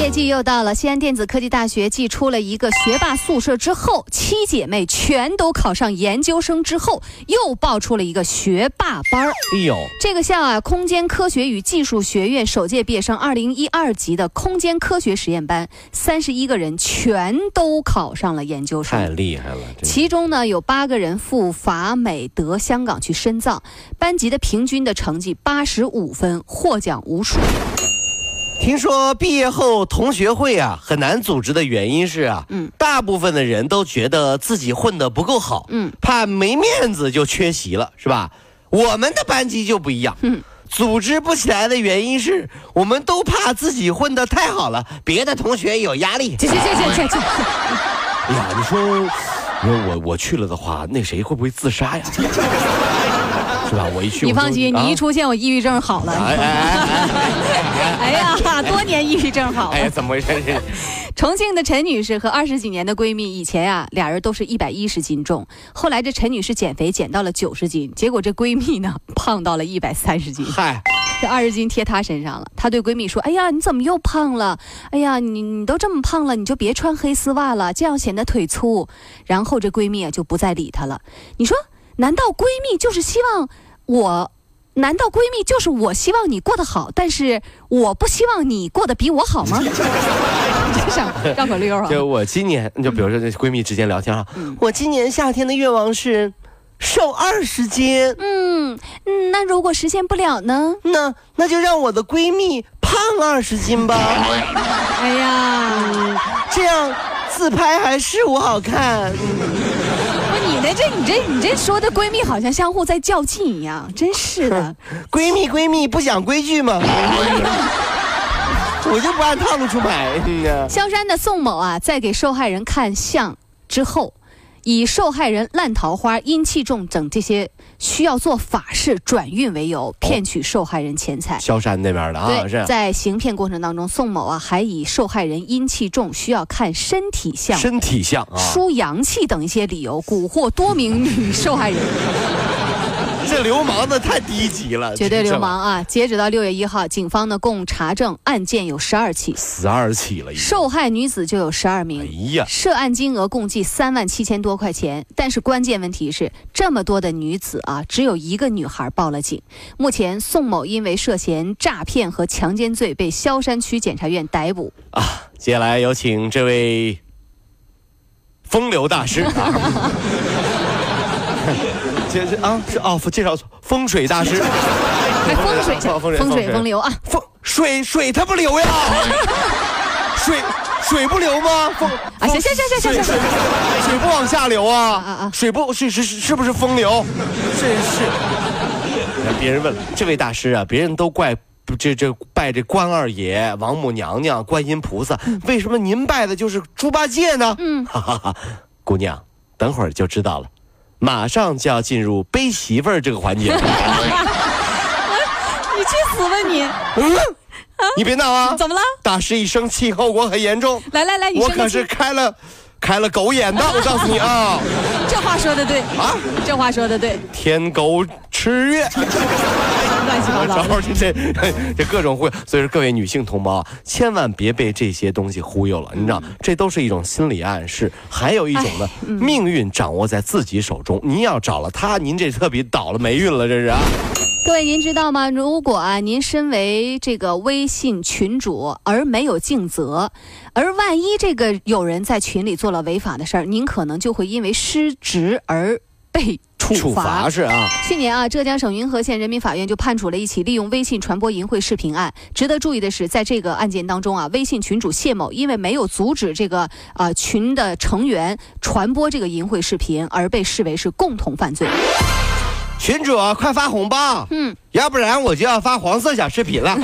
毕业季又到了，西安电子科技大学寄出了一个学霸宿舍之后，七姐妹全都考上研究生之后，又爆出了一个学霸班儿。哎呦，这个校啊，空间科学与技术学院首届毕业生二零一二级的空间科学实验班，三十一个人全都考上了研究生太。厉害了！其中呢，有八个人赴法、美、德、香港去深造，班级的平均的成绩八十五分，获奖无数。听说毕业后同学会啊很难组织的原因是啊，嗯大部分的人都觉得自己混得不够好，嗯，怕没面子就缺席了，是吧？我们的班级就不一样，嗯组织不起来的原因是我们都怕自己混得太好了，别的同学有压力。去去去去去去。哎呀，你说，你说我我去了的话，那谁会不会自杀呀？是吧？我一去，你放心，啊你一出现，我抑郁症好了。哎哎哎哎哎呀，多年抑郁症好哎呀，了。怎么回事？重庆的陈女士和二十几年的闺蜜，以前啊，俩人都是一百一十斤重，后来这陈女士减肥减到了九十斤，结果这闺蜜呢胖到了一百三十斤，嗨，这二十斤贴她身上了。她对闺蜜说：“哎呀，你怎么又胖了？哎呀，你你都这么胖了，你就别穿黑丝袜了，这样显得腿粗。”然后这闺蜜啊就不再理她了。你说，难道闺蜜就是希望我？难道闺蜜就是我希望你过得好，但是我不希望你过得比我好吗？就想绕口溜啊！就我今年，就比如说这闺蜜之间聊天啊，嗯我今年夏天的愿望是瘦二十斤，嗯嗯，那如果实现不了呢？那那就让我的闺蜜胖二十斤吧，哎呀，这样自拍还是我好看。不，你这你这你这说的闺蜜好像相互在较劲一样，真是的。闺蜜闺蜜不讲规矩吗？我就不按套路出牌。萧山的宋某啊，在给受害人看相之后，以受害人烂桃花、阴气重等这些需要做法事转运为由，骗取受害人钱财。萧山那边的啊，是在行骗过程当中，宋某啊还以受害人阴气重，需要看身体相、身体相啊，输阳气等一些理由，蛊惑多名女受害人。这流氓的太低级了，绝对流氓啊！截止到六月一号，警方呢共查证案件有十二起，十二起了。受害女子就有十二名哎名。呀，涉案金额共计三万七千多块钱，但是关键问题是，这么多的女子啊，只有一个女孩报了警。目前，宋某因为涉嫌诈骗和强奸罪被萧山区检察院逮捕。啊接下来有请这位风流大师啊。这是啊，是哦，介绍错风水大师，哎，风水风水风水风流啊！风水水它不流呀，水水不流吗？风啊行行行行行行水水水不往下流啊啊啊水不是是是是不是风流？真是。别人问了，这位大师啊，别人都怪。不这这拜这关二爷、王母娘娘、观音菩萨，为什么您拜的就是猪八戒呢？嗯哈哈哈，姑娘，等会儿就知道了，马上就要进入背媳妇儿这个环节。你去死吧你！嗯，你别闹啊！怎么了？大师一生气，后果很严重。来来来，你我可是开了开了狗眼的，我告诉你啊 这话说的对，啊！这话说的对，天狗吃月，然后这这 这各种忽悠，所以说各位女性同胞啊，千万别被这些东西忽悠了，你知道，这都是一种心理暗示。还有一种呢，命运掌握在自己手中，您要找了他，您这特别倒了霉运了，这是啊。各位，您知道吗？如果啊，您身为这个微信群主而没有尽责，而万一这个有人在群里做了违法的事儿，您可能就会因为失职而被处处罚是啊，去年啊，浙江省云和县人民法院就判处了一起利用微信传播淫秽视频案。值得注意的是，在这个案件当中啊，微信群主谢某因为没有阻止这个呃群的成员传播这个淫秽视频，而被视为是共同犯罪。群主快发红包，嗯，要不然我就要发黄色小视频了。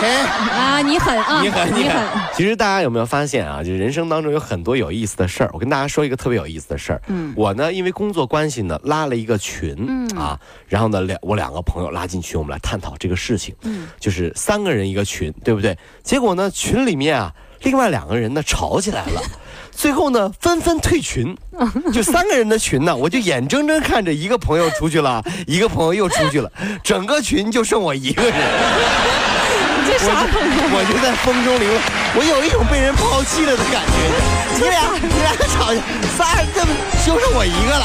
啊，你狠啊，你狠，你狠。其实大家有没有发现啊？就人生当中有很多有意思的事儿。我跟大家说一个特别有意思的事儿。嗯，我呢，因为工作关系呢，拉了一个群，嗯啊，然后呢，两我两个朋友拉进群，我们来探讨这个事情。嗯，就是三个人一个群，对不对？结果呢，群里面啊，另外两个人呢吵起来了。最后呢，纷纷退群，就三个人的群呢，我就眼睁睁看着一个朋友出去了，一个朋友又出去了，整个群就剩我一个人。我我就在风中凌乱，我有一种被人抛弃了的感觉。你俩你俩吵架，仨人这么就剩我一个了。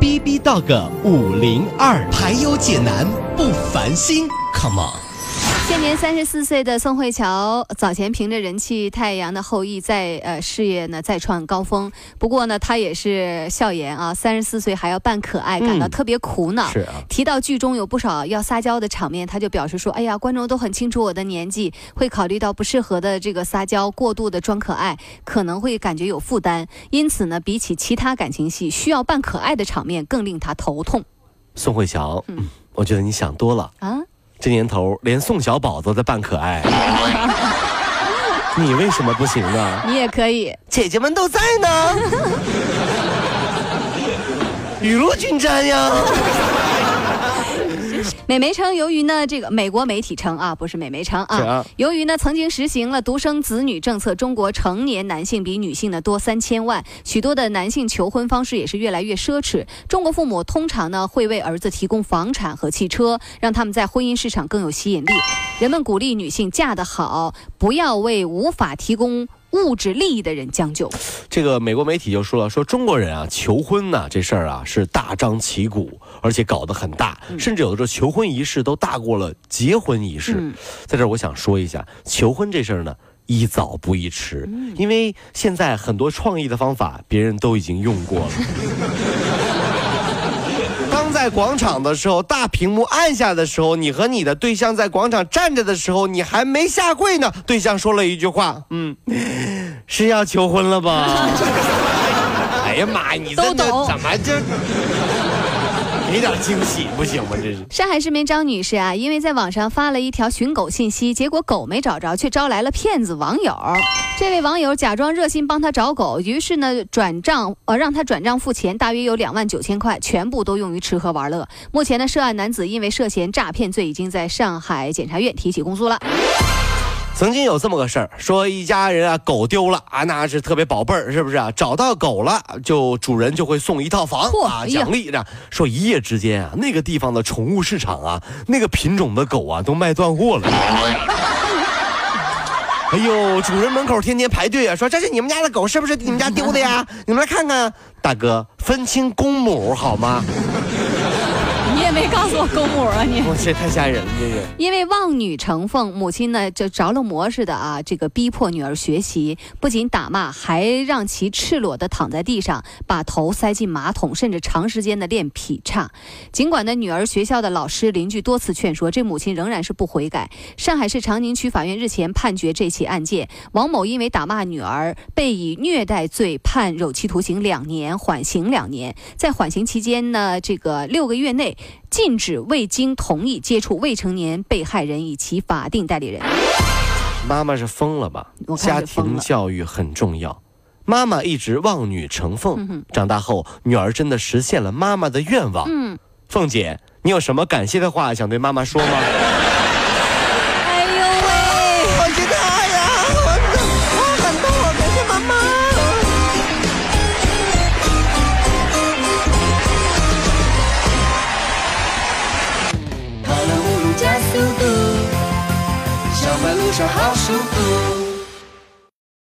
B B Dog 五零二，排忧解难不烦心，Come on。现年三十四岁的宋慧乔，早前凭着人气《太阳的后裔》在呃事业呢再创高峰。不过呢，她也是笑言啊，三十四岁还要扮可爱，感到特别苦恼。是啊。提到剧中有不少要撒娇的场面，她就表示说：“哎呀，观众都很清楚我的年纪，会考虑到不适合的这个撒娇，过度的装可爱，可能会感觉有负担。因此呢，比起其他感情戏需要扮可爱的场面，更令她头痛。”宋慧乔，嗯，我觉得你想多了啊。这年头，连宋小宝都在扮可爱，你为什么不行呢？你也可以，姐姐们都在呢，雨露均沾呀。美媒称，由于呢，这个美国媒体称啊，不是美媒称啊，由于呢，曾经实行了独生子女政策，中国成年男性比女性呢多三千万，许多的男性求婚方式也是越来越奢侈。中国父母通常呢会为儿子提供房产和汽车，让他们在婚姻市场更有吸引力。人们鼓励女性嫁得好，不要为无法提供。物质利益的人将就，这个美国媒体就说了，说中国人啊求婚呢这事儿啊是大张旗鼓，而且搞得很大，甚至有的时候求婚仪式都大过了结婚仪式。在这儿我想说一下，求婚这事儿呢宜早不宜迟，因为现在很多创意的方法别人都已经用过了。在广场的时候，大屏幕按下的时候，你和你的对象在广场站着的时候，你还没下跪呢。对象说了一句话：“嗯，是要求婚了吧？” 哎呀妈呀，你这怎么这？给点惊喜不行吗？这是上海市民张女士啊，因为在网上发了一条寻狗信息，结果狗没找着，却招来了骗子网友。这位网友假装热心帮他找狗，于是呢转账呃让他转账付钱，大约有两万九千块，全部都用于吃喝玩乐。目前呢，涉案男子因为涉嫌诈骗罪，已经在上海检察院提起公诉了。曾经有这么个事儿，说一家人啊，狗丢了啊，那是特别宝贝儿，是不是啊？找到狗了，就主人就会送一套房啊，奖励着。说一夜之间啊，那个地方的宠物市场啊，那个品种的狗啊，都卖断货了。哎呦，主人门口天天排队啊，说这是你们家的狗，是不是你们家丢的呀？你们来看看，大哥，分清公母好吗？没告诉我公母啊你！我这太吓人了，这个。因为望女成凤，母亲呢就着了魔似的啊，这个逼迫女儿学习，不仅打骂，还让其赤裸的躺在地上，把头塞进马桶，甚至长时间的练劈叉。尽管呢，女儿学校的老师、邻居多次劝说，这母亲仍然是不悔改。上海市长宁区法院日前判决这起案件，王某因为打骂女儿，被以虐待罪判有期徒刑两年，缓刑两年。在缓刑期间呢，这个六个月内。禁止未经同意接触未成年被害人以其法定代理人。妈妈是疯了吧？家庭教育很重要。妈妈一直望女成凤，长大后女儿真的实现了妈妈的愿望。嗯，凤姐，你有什么感谢的话想对妈妈说吗？